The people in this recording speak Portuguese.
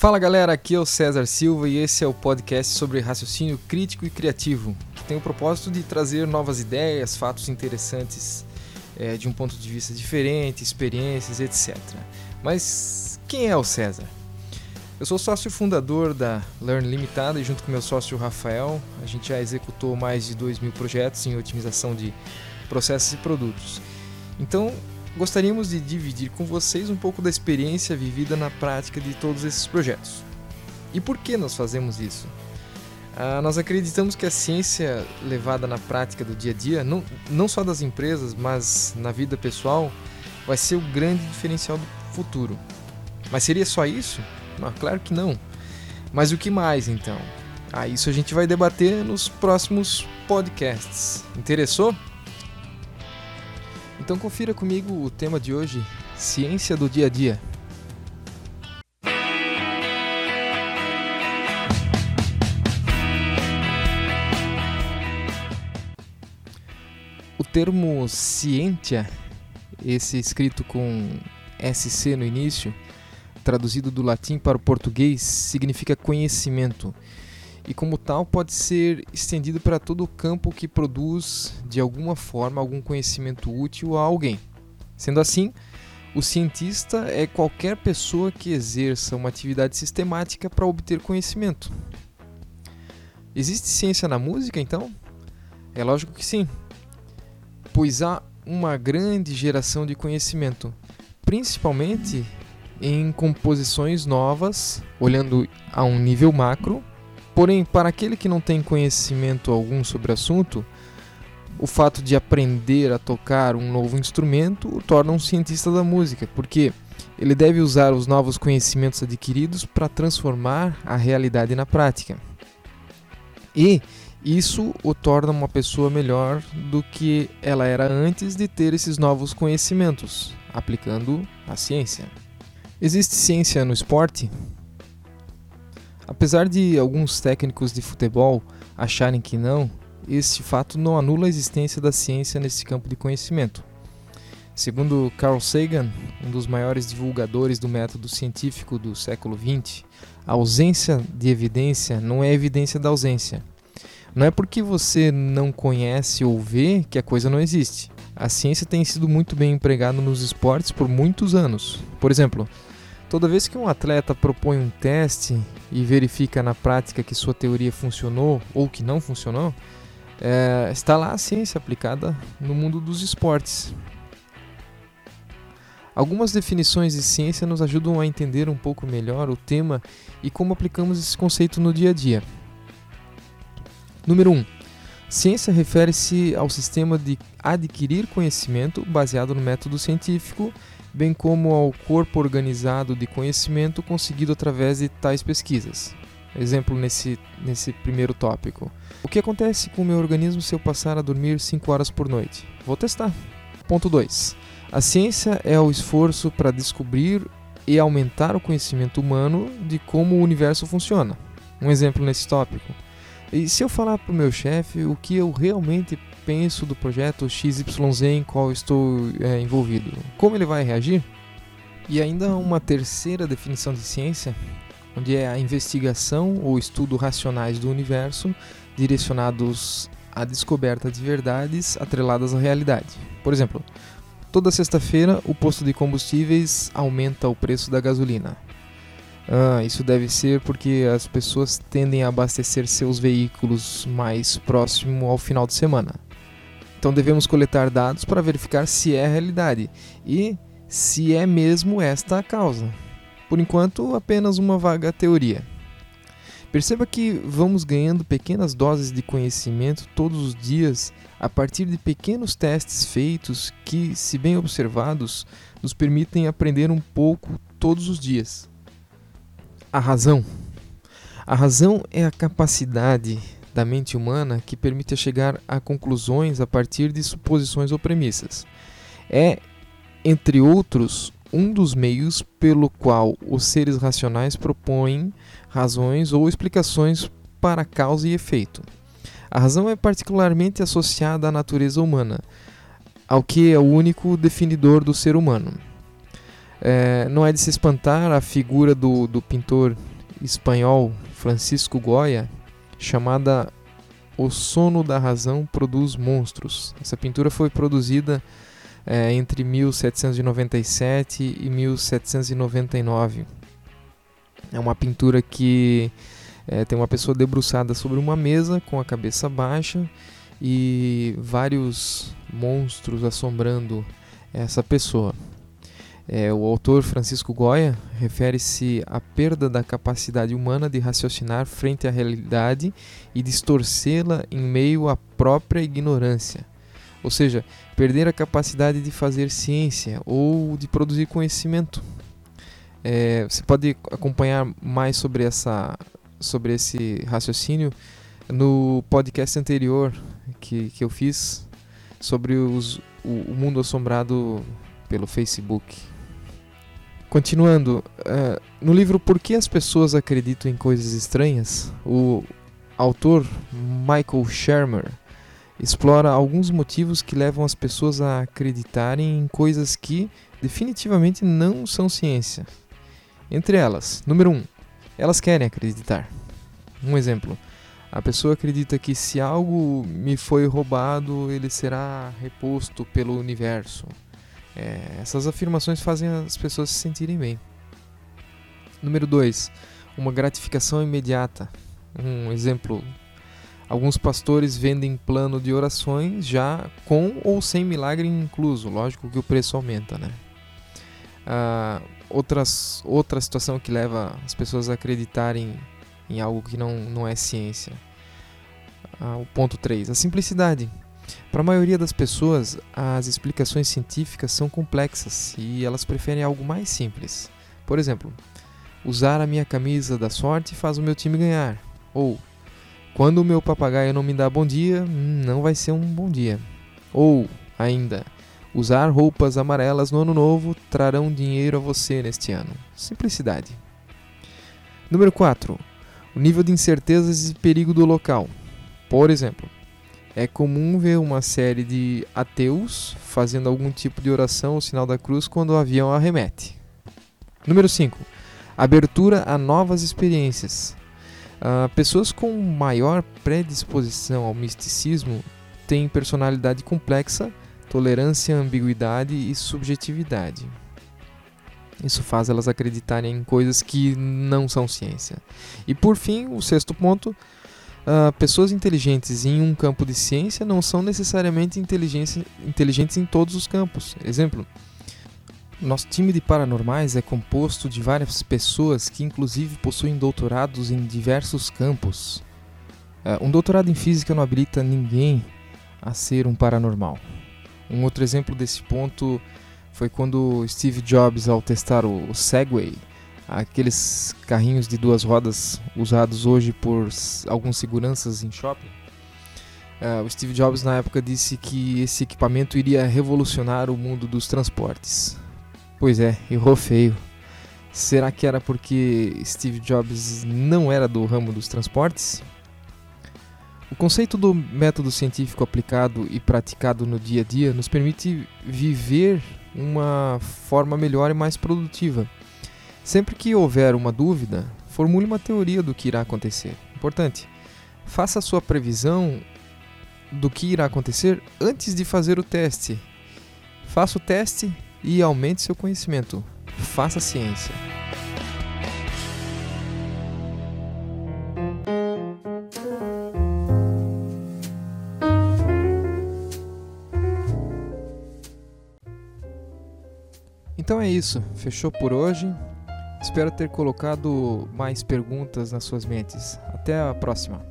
Fala galera, aqui é o César Silva e esse é o podcast sobre raciocínio crítico e criativo, que tem o propósito de trazer novas ideias, fatos interessantes é, de um ponto de vista diferente, experiências, etc. Mas quem é o César? Eu sou sócio fundador da Learn Limitada e junto com meu sócio Rafael, a gente já executou mais de 2 mil projetos em otimização de processos e produtos. Então, gostaríamos de dividir com vocês um pouco da experiência vivida na prática de todos esses projetos. E por que nós fazemos isso? Ah, nós acreditamos que a ciência levada na prática do dia a dia, não, não só das empresas, mas na vida pessoal, vai ser o grande diferencial do futuro. Mas seria só isso? Ah, claro que não. Mas o que mais então? Ah, isso a gente vai debater nos próximos podcasts. Interessou? Então confira comigo o tema de hoje: ciência do dia a dia. O termo ciência, esse escrito com SC no início, traduzido do latim para o português, significa conhecimento e, como tal, pode ser estendido para todo o campo que produz, de alguma forma, algum conhecimento útil a alguém. Sendo assim, o cientista é qualquer pessoa que exerça uma atividade sistemática para obter conhecimento. Existe ciência na música, então? É lógico que sim, pois há uma grande geração de conhecimento, principalmente em composições novas, olhando a um nível macro, Porém, para aquele que não tem conhecimento algum sobre o assunto, o fato de aprender a tocar um novo instrumento o torna um cientista da música, porque ele deve usar os novos conhecimentos adquiridos para transformar a realidade na prática. E isso o torna uma pessoa melhor do que ela era antes de ter esses novos conhecimentos, aplicando a ciência. Existe ciência no esporte? Apesar de alguns técnicos de futebol acharem que não, este fato não anula a existência da ciência nesse campo de conhecimento. Segundo Carl Sagan, um dos maiores divulgadores do método científico do século XX, a ausência de evidência não é evidência da ausência. Não é porque você não conhece ou vê que a coisa não existe. A ciência tem sido muito bem empregada nos esportes por muitos anos. Por exemplo, Toda vez que um atleta propõe um teste e verifica na prática que sua teoria funcionou ou que não funcionou, é, está lá a ciência aplicada no mundo dos esportes. Algumas definições de ciência nos ajudam a entender um pouco melhor o tema e como aplicamos esse conceito no dia a dia. Número 1. Um, ciência refere-se ao sistema de adquirir conhecimento baseado no método científico bem como ao corpo organizado de conhecimento conseguido através de tais pesquisas. Exemplo nesse, nesse primeiro tópico. O que acontece com o meu organismo se eu passar a dormir 5 horas por noite? Vou testar. Ponto 2. A ciência é o esforço para descobrir e aumentar o conhecimento humano de como o universo funciona. Um exemplo nesse tópico. E se eu falar para o meu chefe o que eu realmente penso do projeto XYZ em qual estou é, envolvido? Como ele vai reagir? E ainda uma terceira definição de ciência, onde é a investigação ou estudo racionais do universo direcionados à descoberta de verdades atreladas à realidade. Por exemplo, toda sexta-feira o posto de combustíveis aumenta o preço da gasolina. Ah, isso deve ser porque as pessoas tendem a abastecer seus veículos mais próximo ao final de semana. Então devemos coletar dados para verificar se é a realidade e se é mesmo esta a causa. Por enquanto, apenas uma vaga teoria. Perceba que vamos ganhando pequenas doses de conhecimento todos os dias a partir de pequenos testes feitos que, se bem observados, nos permitem aprender um pouco todos os dias. A razão. A razão é a capacidade da mente humana que permite chegar a conclusões a partir de suposições ou premissas. É, entre outros, um dos meios pelo qual os seres racionais propõem razões ou explicações para causa e efeito. A razão é particularmente associada à natureza humana, ao que é o único definidor do ser humano. É, não é de se espantar a figura do, do pintor espanhol Francisco Goya, chamada O Sono da Razão Produz Monstros. Essa pintura foi produzida é, entre 1797 e 1799. É uma pintura que é, tem uma pessoa debruçada sobre uma mesa com a cabeça baixa e vários monstros assombrando essa pessoa. É, o autor Francisco Goya refere-se à perda da capacidade humana de raciocinar frente à realidade e distorcê-la em meio à própria ignorância. Ou seja, perder a capacidade de fazer ciência ou de produzir conhecimento. É, você pode acompanhar mais sobre, essa, sobre esse raciocínio no podcast anterior que, que eu fiz sobre os, o, o mundo assombrado pelo Facebook. Continuando, uh, no livro Por que as pessoas acreditam em coisas estranhas, o autor Michael Shermer explora alguns motivos que levam as pessoas a acreditarem em coisas que definitivamente não são ciência. Entre elas, número 1, um, elas querem acreditar. Um exemplo: a pessoa acredita que se algo me foi roubado, ele será reposto pelo universo. É, essas afirmações fazem as pessoas se sentirem bem. Número 2. Uma gratificação imediata. Um exemplo: alguns pastores vendem plano de orações já com ou sem milagre incluso. Lógico que o preço aumenta, né? Ah, outras, outra situação que leva as pessoas a acreditarem em algo que não, não é ciência. Ah, o ponto 3. A simplicidade. Para a maioria das pessoas, as explicações científicas são complexas e elas preferem algo mais simples. Por exemplo, usar a minha camisa da sorte faz o meu time ganhar. Ou, quando o meu papagaio não me dá bom dia, hum, não vai ser um bom dia. Ou, ainda, usar roupas amarelas no ano novo trarão dinheiro a você neste ano. Simplicidade. Número 4. O nível de incertezas e perigo do local. Por exemplo, é comum ver uma série de ateus fazendo algum tipo de oração ou sinal da cruz quando o avião arremete. Número 5. Abertura a novas experiências. Uh, pessoas com maior predisposição ao misticismo têm personalidade complexa, tolerância à ambiguidade e subjetividade. Isso faz elas acreditarem em coisas que não são ciência. E por fim, o sexto ponto, uh, pessoas inteligentes em um campo de ciência não são necessariamente inteligentes em todos os campos. Exemplo, nosso time de paranormais é composto de várias pessoas que, inclusive, possuem doutorados em diversos campos. Uh, um doutorado em física não habilita ninguém a ser um paranormal. Um outro exemplo desse ponto foi quando Steve Jobs, ao testar o Segway, aqueles carrinhos de duas rodas usados hoje por alguns seguranças em shopping. Uh, o Steve Jobs na época disse que esse equipamento iria revolucionar o mundo dos transportes. Pois é, errou feio. Será que era porque Steve Jobs não era do ramo dos transportes? O conceito do método científico aplicado e praticado no dia a dia nos permite viver uma forma melhor e mais produtiva Sempre que houver uma dúvida, formule uma teoria do que irá acontecer. Importante, faça a sua previsão do que irá acontecer antes de fazer o teste. Faça o teste e aumente seu conhecimento. Faça ciência. Então é isso, fechou por hoje. Espero ter colocado mais perguntas nas suas mentes. Até a próxima.